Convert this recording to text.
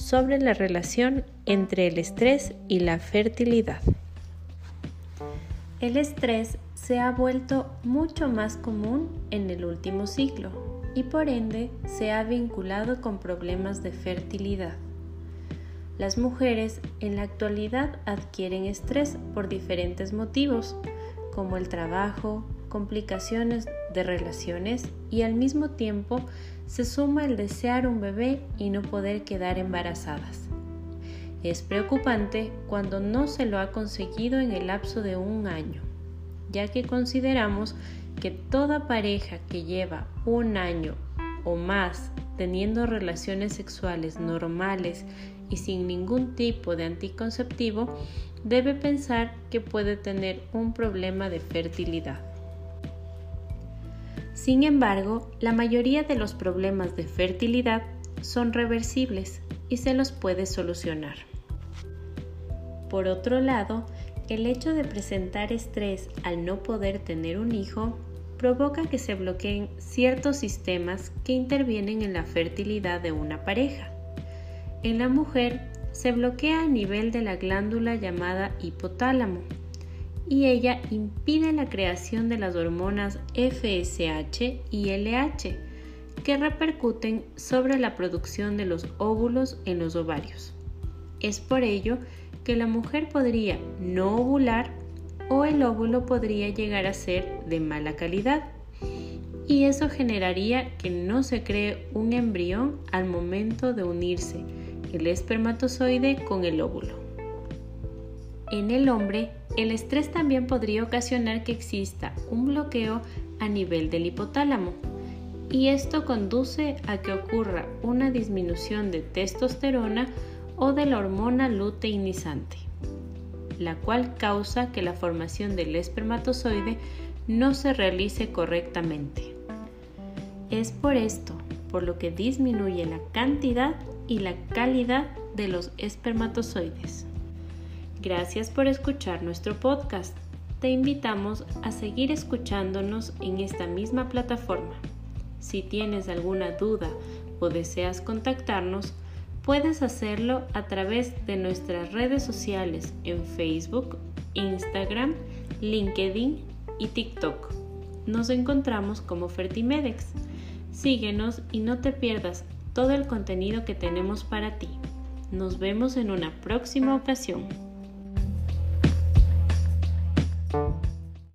sobre la relación entre el estrés y la fertilidad. El estrés se ha vuelto mucho más común en el último siglo y por ende se ha vinculado con problemas de fertilidad. Las mujeres en la actualidad adquieren estrés por diferentes motivos, como el trabajo, complicaciones de relaciones y al mismo tiempo se suma el desear un bebé y no poder quedar embarazadas. Es preocupante cuando no se lo ha conseguido en el lapso de un año, ya que consideramos que toda pareja que lleva un año o más teniendo relaciones sexuales normales y sin ningún tipo de anticonceptivo debe pensar que puede tener un problema de fertilidad. Sin embargo, la mayoría de los problemas de fertilidad son reversibles y se los puede solucionar. Por otro lado, el hecho de presentar estrés al no poder tener un hijo provoca que se bloqueen ciertos sistemas que intervienen en la fertilidad de una pareja. En la mujer se bloquea a nivel de la glándula llamada hipotálamo, y ella impide la creación de las hormonas FSH y LH que repercuten sobre la producción de los óvulos en los ovarios. Es por ello que la mujer podría no ovular o el óvulo podría llegar a ser de mala calidad y eso generaría que no se cree un embrión al momento de unirse el espermatozoide con el óvulo. En el hombre, el estrés también podría ocasionar que exista un bloqueo a nivel del hipotálamo y esto conduce a que ocurra una disminución de testosterona o de la hormona luteinizante, la cual causa que la formación del espermatozoide no se realice correctamente. Es por esto por lo que disminuye la cantidad y la calidad de los espermatozoides. Gracias por escuchar nuestro podcast. Te invitamos a seguir escuchándonos en esta misma plataforma. Si tienes alguna duda o deseas contactarnos, puedes hacerlo a través de nuestras redes sociales en Facebook, Instagram, LinkedIn y TikTok. Nos encontramos como Fertimedex. Síguenos y no te pierdas todo el contenido que tenemos para ti. Nos vemos en una próxima ocasión.